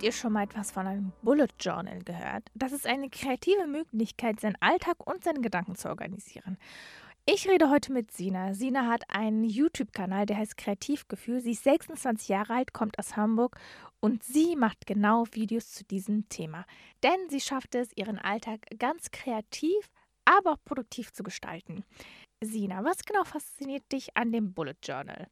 Habt ihr schon mal etwas von einem Bullet Journal gehört? Das ist eine kreative Möglichkeit, seinen Alltag und seine Gedanken zu organisieren. Ich rede heute mit Sina. Sina hat einen YouTube-Kanal, der heißt Kreativgefühl. Sie ist 26 Jahre alt, kommt aus Hamburg und sie macht genau Videos zu diesem Thema. Denn sie schafft es, ihren Alltag ganz kreativ, aber auch produktiv zu gestalten. Sina, was genau fasziniert dich an dem Bullet Journal?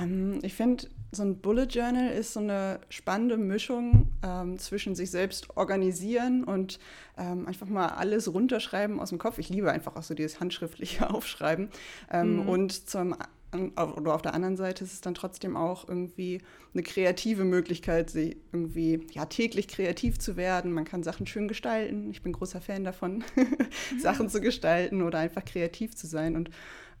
Ähm, ich finde, so ein Bullet Journal ist so eine spannende Mischung ähm, zwischen sich selbst organisieren und ähm, einfach mal alles runterschreiben aus dem Kopf. Ich liebe einfach auch so dieses handschriftliche Aufschreiben. Ähm, mhm. Und zum oder auf der anderen Seite ist es dann trotzdem auch irgendwie eine kreative Möglichkeit, sie irgendwie ja, täglich kreativ zu werden. Man kann Sachen schön gestalten. Ich bin großer Fan davon. Sachen zu gestalten oder einfach kreativ zu sein. Und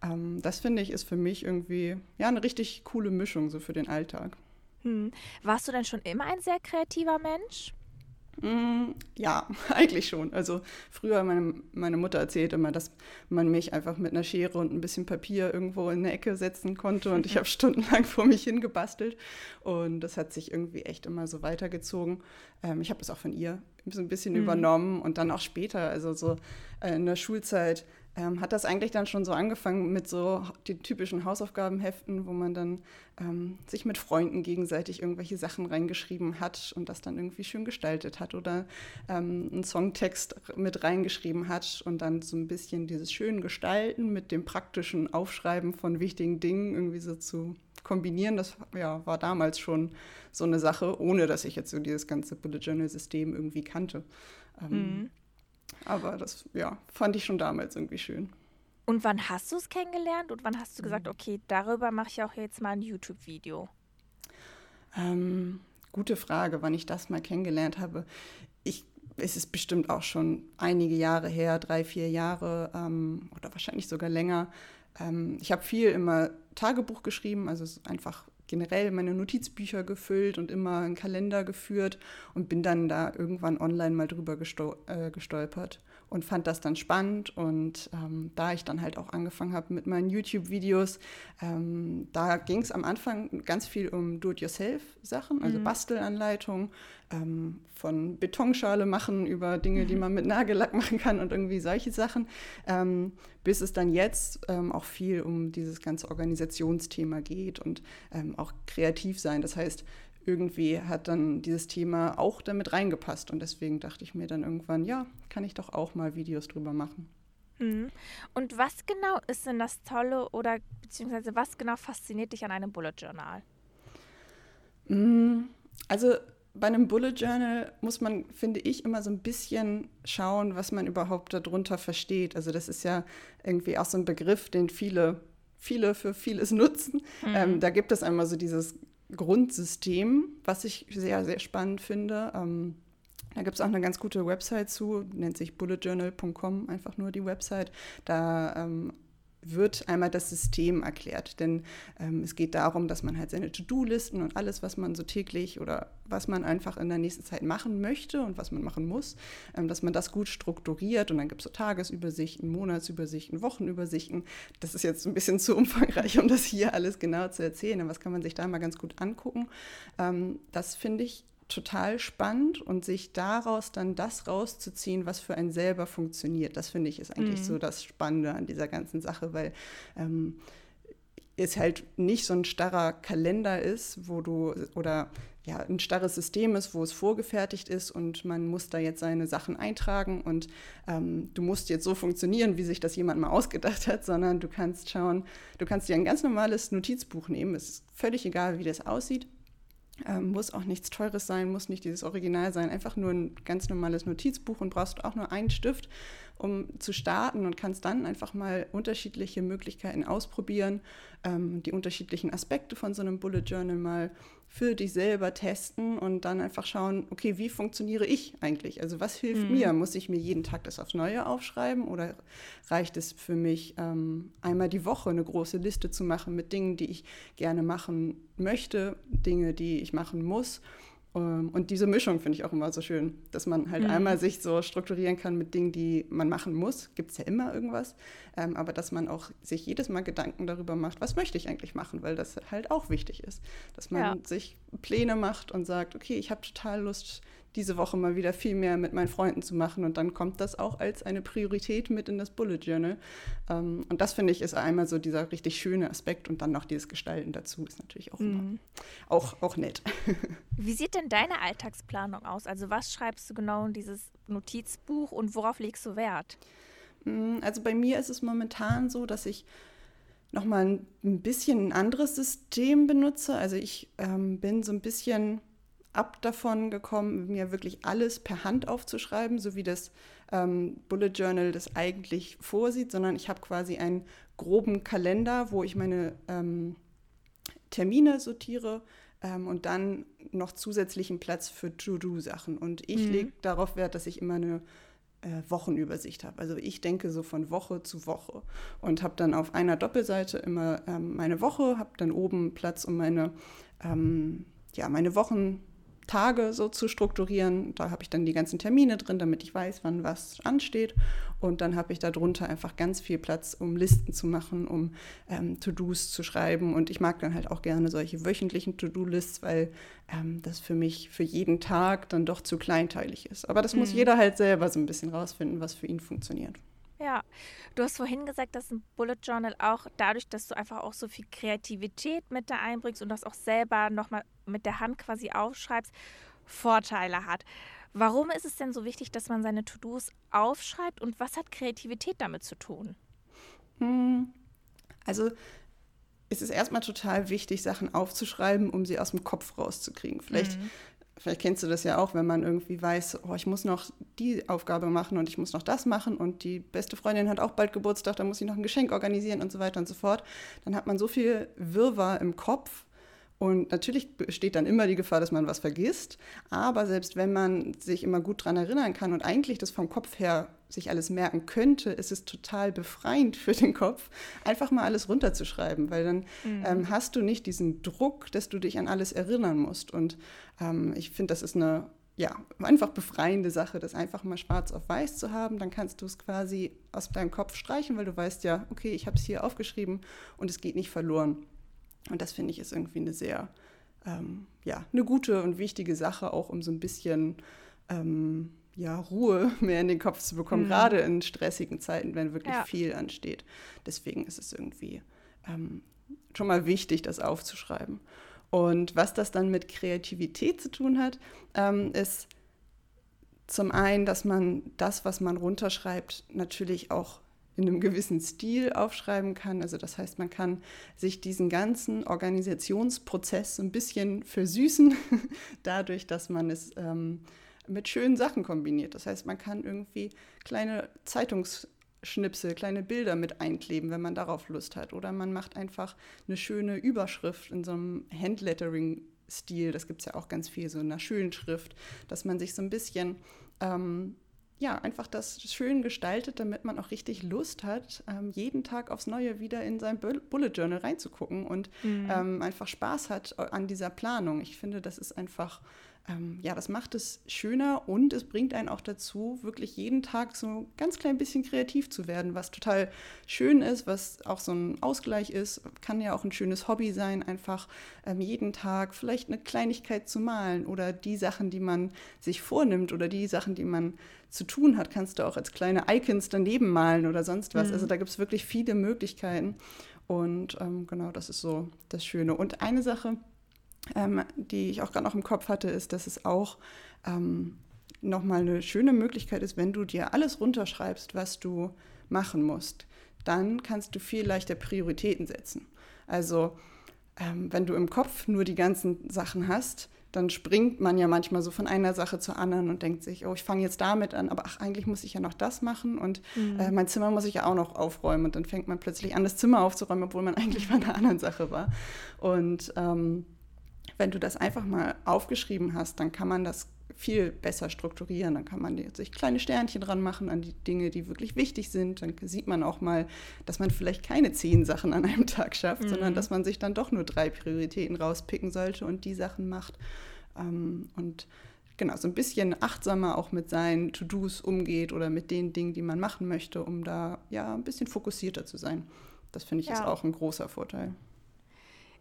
ähm, das finde ich ist für mich irgendwie ja eine richtig coole Mischung so für den Alltag. Hm. Warst du denn schon immer ein sehr kreativer Mensch? Mm, ja, eigentlich schon. Also früher, meine, meine Mutter erzählt immer, dass man mich einfach mit einer Schere und ein bisschen Papier irgendwo in eine Ecke setzen konnte und ich habe stundenlang vor mich hingebastelt und das hat sich irgendwie echt immer so weitergezogen. Ähm, ich habe das auch von ihr so ein bisschen mhm. übernommen und dann auch später, also so äh, in der Schulzeit, ähm, hat das eigentlich dann schon so angefangen mit so den typischen Hausaufgabenheften, wo man dann ähm, sich mit Freunden gegenseitig irgendwelche Sachen reingeschrieben hat und das dann irgendwie schön gestaltet hat oder ähm, einen Songtext mit reingeschrieben hat und dann so ein bisschen dieses schöne Gestalten mit dem praktischen Aufschreiben von wichtigen Dingen irgendwie so zu kombinieren. Das ja, war damals schon so eine Sache, ohne dass ich jetzt so dieses ganze Bullet Journal System irgendwie kannte. Ähm, mhm. Aber das, ja, fand ich schon damals irgendwie schön. Und wann hast du es kennengelernt und wann hast du gesagt, okay, darüber mache ich auch jetzt mal ein YouTube-Video? Ähm, gute Frage, wann ich das mal kennengelernt habe. Ich, es ist bestimmt auch schon einige Jahre her, drei, vier Jahre ähm, oder wahrscheinlich sogar länger. Ähm, ich habe viel immer Tagebuch geschrieben, also einfach generell meine Notizbücher gefüllt und immer einen Kalender geführt und bin dann da irgendwann online mal drüber äh, gestolpert und fand das dann spannend. Und ähm, da ich dann halt auch angefangen habe mit meinen YouTube-Videos, ähm, da ging es am Anfang ganz viel um Do-it-yourself-Sachen, also mhm. Bastelanleitungen, ähm, von Betonschale machen über Dinge, die mhm. man mit Nagellack machen kann und irgendwie solche Sachen, ähm, bis es dann jetzt ähm, auch viel um dieses ganze Organisationsthema geht und ähm, auch kreativ sein. Das heißt, irgendwie hat dann dieses Thema auch damit reingepasst. Und deswegen dachte ich mir dann irgendwann, ja, kann ich doch auch mal Videos drüber machen. Mhm. Und was genau ist denn das Tolle oder beziehungsweise was genau fasziniert dich an einem Bullet Journal? Mhm. Also bei einem Bullet Journal muss man, finde ich, immer so ein bisschen schauen, was man überhaupt darunter versteht. Also das ist ja irgendwie auch so ein Begriff, den viele, viele für vieles nutzen. Mhm. Ähm, da gibt es einmal so dieses Grundsystem, was ich sehr, sehr spannend finde. Ähm, da gibt es auch eine ganz gute Website zu, nennt sich bulletjournal.com, einfach nur die Website. Da ähm, wird einmal das System erklärt. Denn ähm, es geht darum, dass man halt seine To-Do-Listen und alles, was man so täglich oder was man einfach in der nächsten Zeit machen möchte und was man machen muss, ähm, dass man das gut strukturiert. Und dann gibt es so Tagesübersichten, Monatsübersichten, Wochenübersichten. Das ist jetzt ein bisschen zu umfangreich, um das hier alles genau zu erzählen. Aber was kann man sich da mal ganz gut angucken? Ähm, das finde ich total spannend und sich daraus dann das rauszuziehen, was für einen selber funktioniert. Das finde ich ist eigentlich mhm. so das Spannende an dieser ganzen Sache, weil ähm, es halt nicht so ein starrer Kalender ist, wo du oder ja ein starres System ist, wo es vorgefertigt ist und man muss da jetzt seine Sachen eintragen und ähm, du musst jetzt so funktionieren, wie sich das jemand mal ausgedacht hat, sondern du kannst schauen, du kannst dir ein ganz normales Notizbuch nehmen, es ist völlig egal, wie das aussieht ähm, muss auch nichts Teures sein, muss nicht dieses Original sein, einfach nur ein ganz normales Notizbuch und brauchst auch nur einen Stift, um zu starten und kannst dann einfach mal unterschiedliche Möglichkeiten ausprobieren, ähm, die unterschiedlichen Aspekte von so einem Bullet Journal mal für dich selber testen und dann einfach schauen, okay, wie funktioniere ich eigentlich? Also was hilft mhm. mir? Muss ich mir jeden Tag das aufs Neue aufschreiben oder reicht es für mich, ähm, einmal die Woche eine große Liste zu machen mit Dingen, die ich gerne machen möchte, Dinge, die ich machen muss? Ähm, und diese Mischung finde ich auch immer so schön, dass man halt mhm. einmal sich so strukturieren kann mit Dingen, die man machen muss. Gibt es ja immer irgendwas. Ähm, aber dass man auch sich jedes Mal Gedanken darüber macht, was möchte ich eigentlich machen, weil das halt auch wichtig ist. Dass man ja. sich Pläne macht und sagt, okay, ich habe total Lust, diese Woche mal wieder viel mehr mit meinen Freunden zu machen. Und dann kommt das auch als eine Priorität mit in das Bullet Journal. Ähm, und das finde ich ist einmal so dieser richtig schöne Aspekt und dann noch dieses Gestalten dazu ist natürlich auch, mhm. auch, auch nett. Wie sieht denn deine Alltagsplanung aus? Also was schreibst du genau in dieses Notizbuch und worauf legst du Wert? Mm, also bei mir ist es momentan so, dass ich nochmal ein bisschen ein anderes System benutze. Also ich ähm, bin so ein bisschen ab davon gekommen, mir wirklich alles per Hand aufzuschreiben, so wie das ähm, Bullet Journal das eigentlich vorsieht, sondern ich habe quasi einen groben Kalender, wo ich meine ähm, Termine sortiere ähm, und dann noch zusätzlichen Platz für To-Do-Sachen. Und ich mhm. lege darauf Wert, dass ich immer eine äh, Wochenübersicht habe. Also ich denke so von Woche zu Woche und habe dann auf einer Doppelseite immer ähm, meine Woche, habe dann oben Platz, um meine, ähm, ja, meine Wochen Tage so zu strukturieren. Da habe ich dann die ganzen Termine drin, damit ich weiß, wann was ansteht. Und dann habe ich darunter einfach ganz viel Platz, um Listen zu machen, um ähm, To-Dos zu schreiben. Und ich mag dann halt auch gerne solche wöchentlichen To-Do-Lists, weil ähm, das für mich für jeden Tag dann doch zu kleinteilig ist. Aber das mhm. muss jeder halt selber so ein bisschen rausfinden, was für ihn funktioniert. Ja, du hast vorhin gesagt, dass ein Bullet Journal auch dadurch, dass du einfach auch so viel Kreativität mit da einbringst und das auch selber nochmal mit der Hand quasi aufschreibst, Vorteile hat. Warum ist es denn so wichtig, dass man seine To-Dos aufschreibt und was hat Kreativität damit zu tun? Hm, also es ist erstmal total wichtig, Sachen aufzuschreiben, um sie aus dem Kopf rauszukriegen. Vielleicht mhm. Vielleicht kennst du das ja auch, wenn man irgendwie weiß, oh, ich muss noch die Aufgabe machen und ich muss noch das machen und die beste Freundin hat auch bald Geburtstag, da muss ich noch ein Geschenk organisieren und so weiter und so fort. Dann hat man so viel Wirrwarr im Kopf und natürlich besteht dann immer die Gefahr, dass man was vergisst. Aber selbst wenn man sich immer gut daran erinnern kann und eigentlich das vom Kopf her sich alles merken könnte, ist es total befreiend für den Kopf, einfach mal alles runterzuschreiben, weil dann mhm. ähm, hast du nicht diesen Druck, dass du dich an alles erinnern musst. Und ähm, ich finde, das ist eine ja, einfach befreiende Sache, das einfach mal schwarz auf weiß zu haben. Dann kannst du es quasi aus deinem Kopf streichen, weil du weißt ja, okay, ich habe es hier aufgeschrieben und es geht nicht verloren. Und das finde ich ist irgendwie eine sehr, ähm, ja, eine gute und wichtige Sache, auch um so ein bisschen ähm, ja, Ruhe mehr in den Kopf zu bekommen, mhm. gerade in stressigen Zeiten, wenn wirklich ja. viel ansteht. Deswegen ist es irgendwie ähm, schon mal wichtig, das aufzuschreiben. Und was das dann mit Kreativität zu tun hat, ähm, ist zum einen, dass man das, was man runterschreibt, natürlich auch in einem gewissen Stil aufschreiben kann. Also das heißt, man kann sich diesen ganzen Organisationsprozess so ein bisschen versüßen, dadurch, dass man es ähm, mit schönen Sachen kombiniert. Das heißt, man kann irgendwie kleine Zeitungsschnipsel, kleine Bilder mit einkleben, wenn man darauf Lust hat. Oder man macht einfach eine schöne Überschrift in so einem Handlettering-Stil. Das gibt es ja auch ganz viel, so in einer schönen Schrift, dass man sich so ein bisschen ähm, ja, einfach das schön gestaltet, damit man auch richtig Lust hat, ähm, jeden Tag aufs Neue wieder in sein Bullet Journal reinzugucken und mhm. ähm, einfach Spaß hat an dieser Planung. Ich finde, das ist einfach ähm, ja, das macht es schöner und es bringt einen auch dazu, wirklich jeden Tag so ein ganz klein bisschen kreativ zu werden, was total schön ist, was auch so ein Ausgleich ist. Kann ja auch ein schönes Hobby sein, einfach ähm, jeden Tag vielleicht eine Kleinigkeit zu malen oder die Sachen, die man sich vornimmt oder die Sachen, die man zu tun hat, kannst du auch als kleine Icons daneben malen oder sonst was. Mhm. Also da gibt es wirklich viele Möglichkeiten. Und ähm, genau, das ist so das Schöne. Und eine Sache, ähm, die ich auch gerade noch im Kopf hatte, ist, dass es auch ähm, nochmal eine schöne Möglichkeit ist, wenn du dir alles runterschreibst, was du machen musst, dann kannst du viel leichter Prioritäten setzen. Also ähm, wenn du im Kopf nur die ganzen Sachen hast, dann springt man ja manchmal so von einer Sache zur anderen und denkt sich, oh, ich fange jetzt damit an, aber ach, eigentlich muss ich ja noch das machen und mhm. äh, mein Zimmer muss ich ja auch noch aufräumen. Und dann fängt man plötzlich an, das Zimmer aufzuräumen, obwohl man eigentlich bei einer anderen Sache war. Und ähm, wenn du das einfach mal aufgeschrieben hast, dann kann man das viel besser strukturieren. Dann kann man sich kleine Sternchen dran machen an die Dinge, die wirklich wichtig sind. Dann sieht man auch mal, dass man vielleicht keine zehn Sachen an einem Tag schafft, mhm. sondern dass man sich dann doch nur drei Prioritäten rauspicken sollte und die Sachen macht. ähm, und genau, so ein bisschen achtsamer auch mit seinen To-Dos umgeht oder mit den Dingen, die man machen möchte, um da ja ein bisschen fokussierter zu sein. Das finde ich ja. ist auch ein großer Vorteil.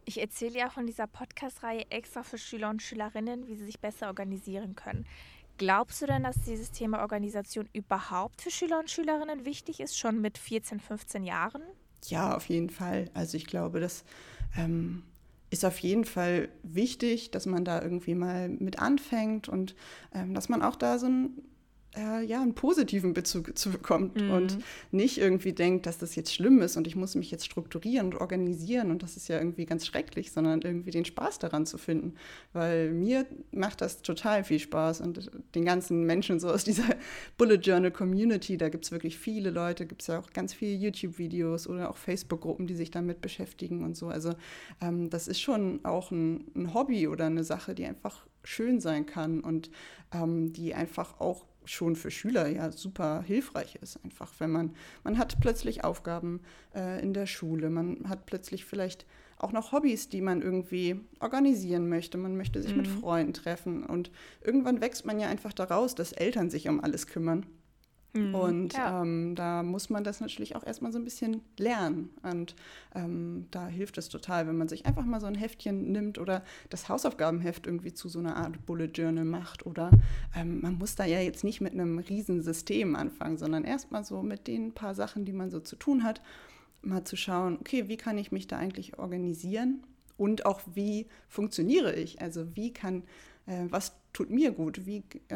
Ich erzähle ja in dieser Podcast-Reihe extra für Schüler und Schülerinnen, wie sie sich besser organisieren können. Glaubst du denn, dass dieses Thema Organisation überhaupt für Schüler und Schülerinnen wichtig ist, schon mit 14, 15 Jahren? Ja, auf jeden Fall. Also ich glaube, das ähm, ist auf jeden Fall wichtig, dass man da irgendwie mal mit anfängt und ähm, dass man auch da so ein äh, ja, einen positiven Bezug zu bekommt mhm. und nicht irgendwie denkt, dass das jetzt schlimm ist und ich muss mich jetzt strukturieren und organisieren und das ist ja irgendwie ganz schrecklich, sondern irgendwie den Spaß daran zu finden. Weil mir macht das total viel Spaß und den ganzen Menschen so aus dieser Bullet Journal Community, da gibt es wirklich viele Leute, gibt es ja auch ganz viele YouTube-Videos oder auch Facebook-Gruppen, die sich damit beschäftigen und so. Also ähm, das ist schon auch ein, ein Hobby oder eine Sache, die einfach schön sein kann und ähm, die einfach auch schon für Schüler ja super hilfreich ist. Einfach, wenn man, man hat plötzlich Aufgaben äh, in der Schule, man hat plötzlich vielleicht auch noch Hobbys, die man irgendwie organisieren möchte. Man möchte sich mhm. mit Freunden treffen und irgendwann wächst man ja einfach daraus, dass Eltern sich um alles kümmern. Mhm, und ja. ähm, da muss man das natürlich auch erstmal so ein bisschen lernen. Und ähm, da hilft es total, wenn man sich einfach mal so ein Heftchen nimmt oder das Hausaufgabenheft irgendwie zu so einer Art Bullet Journal macht. Oder ähm, man muss da ja jetzt nicht mit einem riesen System anfangen, sondern erstmal so mit den paar Sachen, die man so zu tun hat, mal zu schauen, okay, wie kann ich mich da eigentlich organisieren? Und auch, wie funktioniere ich? Also wie kann, was tut mir gut? Wie, äh,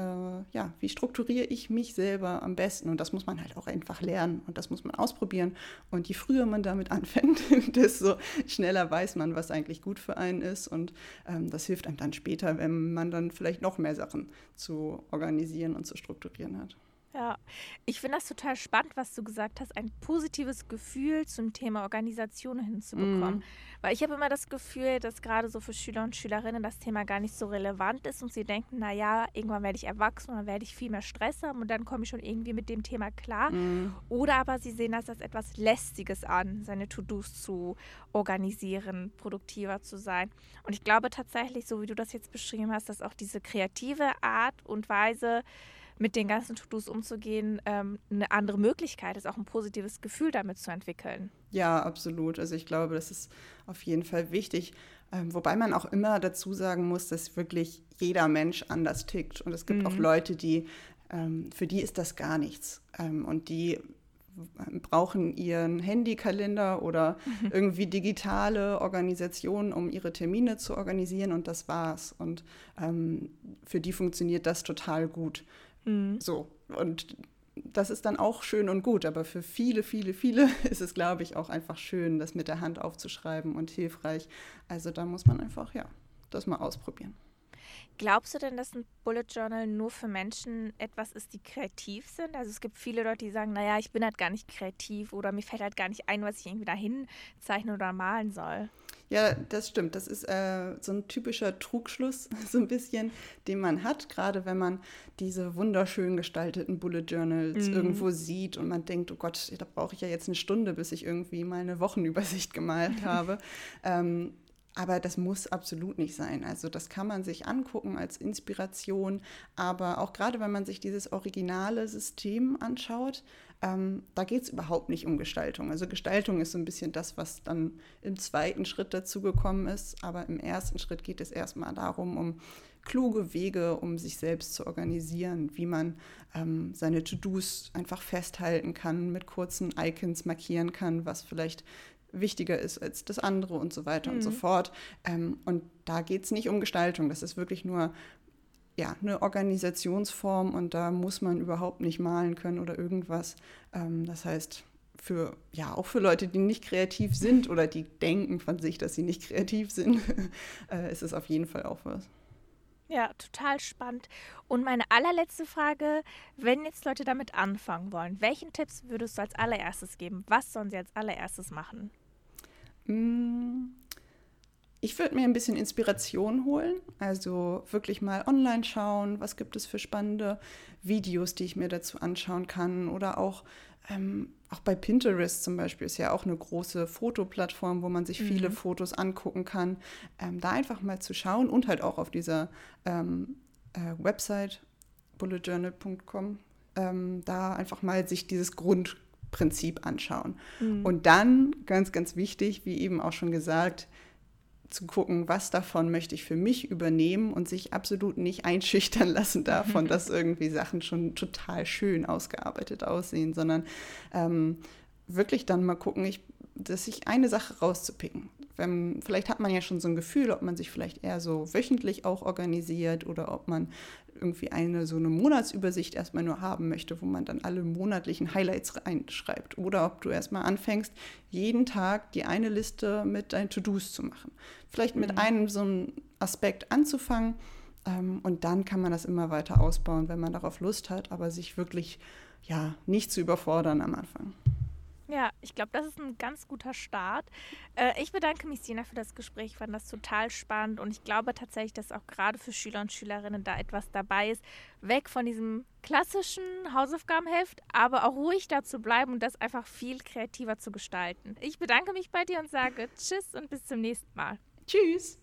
ja, wie strukturiere ich mich selber am besten? Und das muss man halt auch einfach lernen und das muss man ausprobieren. Und je früher man damit anfängt, desto schneller weiß man, was eigentlich gut für einen ist. Und ähm, das hilft einem dann später, wenn man dann vielleicht noch mehr Sachen zu organisieren und zu strukturieren hat. Ja, ich finde das total spannend, was du gesagt hast, ein positives Gefühl zum Thema Organisation hinzubekommen. Mm. Weil ich habe immer das Gefühl, dass gerade so für Schüler und Schülerinnen das Thema gar nicht so relevant ist und sie denken, naja, irgendwann werde ich erwachsen und dann werde ich viel mehr Stress haben und dann komme ich schon irgendwie mit dem Thema klar. Mm. Oder aber sie sehen das als etwas Lästiges an, seine To-Dos zu organisieren, produktiver zu sein. Und ich glaube tatsächlich, so wie du das jetzt beschrieben hast, dass auch diese kreative Art und Weise, mit den ganzen To-Dos umzugehen, ähm, eine andere Möglichkeit ist, auch ein positives Gefühl damit zu entwickeln. Ja, absolut. Also ich glaube, das ist auf jeden Fall wichtig. Ähm, wobei man auch immer dazu sagen muss, dass wirklich jeder Mensch anders tickt. Und es gibt mhm. auch Leute, die, ähm, für die ist das gar nichts. Ähm, und die brauchen ihren Handykalender oder mhm. irgendwie digitale Organisationen, um ihre Termine zu organisieren und das war's. Und ähm, für die funktioniert das total gut. Mhm. So. Und das ist dann auch schön und gut, aber für viele, viele, viele ist es, glaube ich, auch einfach schön, das mit der Hand aufzuschreiben und hilfreich. Also da muss man einfach, ja, das mal ausprobieren. Glaubst du denn, dass ein Bullet Journal nur für Menschen etwas ist, die kreativ sind? Also es gibt viele Leute, die sagen, naja, ich bin halt gar nicht kreativ oder mir fällt halt gar nicht ein, was ich irgendwie dahin zeichnen oder malen soll. Ja, das stimmt. Das ist äh, so ein typischer Trugschluss, so ein bisschen, den man hat, gerade wenn man diese wunderschön gestalteten Bullet Journals mhm. irgendwo sieht und man denkt, oh Gott, da brauche ich ja jetzt eine Stunde, bis ich irgendwie mal eine Wochenübersicht gemalt habe. ähm, aber das muss absolut nicht sein. Also das kann man sich angucken als Inspiration. Aber auch gerade wenn man sich dieses originale System anschaut, ähm, da geht es überhaupt nicht um Gestaltung. Also Gestaltung ist so ein bisschen das, was dann im zweiten Schritt dazugekommen ist. Aber im ersten Schritt geht es erstmal darum, um kluge Wege, um sich selbst zu organisieren, wie man ähm, seine To-Dos einfach festhalten kann, mit kurzen Icons markieren kann, was vielleicht wichtiger ist als das andere und so weiter mhm. und so mhm. fort. Ähm, und da geht es nicht um Gestaltung, das ist wirklich nur ja, eine Organisationsform und da muss man überhaupt nicht malen können oder irgendwas. Ähm, das heißt, für, ja, auch für Leute, die nicht kreativ sind oder die denken von sich, dass sie nicht kreativ sind, äh, ist es auf jeden Fall auch was. Ja, total spannend. Und meine allerletzte Frage, wenn jetzt Leute damit anfangen wollen, welchen Tipps würdest du als allererstes geben? Was sollen sie als allererstes machen? Mm, ich würde mir ein bisschen Inspiration holen, also wirklich mal online schauen, was gibt es für spannende Videos, die ich mir dazu anschauen kann oder auch ähm, auch bei Pinterest zum Beispiel ist ja auch eine große Fotoplattform, wo man sich viele mhm. Fotos angucken kann. Ähm, da einfach mal zu schauen und halt auch auf dieser ähm, äh, Website bulletjournal.com ähm, da einfach mal sich dieses Grundprinzip anschauen. Mhm. Und dann, ganz, ganz wichtig, wie eben auch schon gesagt, zu gucken, was davon möchte ich für mich übernehmen und sich absolut nicht einschüchtern lassen davon, dass irgendwie Sachen schon total schön ausgearbeitet aussehen, sondern ähm, wirklich dann mal gucken, ich, dass sich eine Sache rauszupicken. Wenn, vielleicht hat man ja schon so ein Gefühl, ob man sich vielleicht eher so wöchentlich auch organisiert oder ob man irgendwie eine so eine Monatsübersicht erstmal nur haben möchte, wo man dann alle monatlichen Highlights reinschreibt. Oder ob du erstmal anfängst, jeden Tag die eine Liste mit deinen To-Dos zu machen. Vielleicht mit mhm. einem so einem Aspekt anzufangen ähm, und dann kann man das immer weiter ausbauen, wenn man darauf Lust hat, aber sich wirklich ja nicht zu überfordern am Anfang. Ja, ich glaube, das ist ein ganz guter Start. Äh, ich bedanke mich, Sina, für das Gespräch. Ich fand das total spannend und ich glaube tatsächlich, dass auch gerade für Schüler und Schülerinnen da etwas dabei ist. Weg von diesem klassischen Hausaufgabenheft, aber auch ruhig dazu bleiben und das einfach viel kreativer zu gestalten. Ich bedanke mich bei dir und sage Tschüss und bis zum nächsten Mal. Tschüss.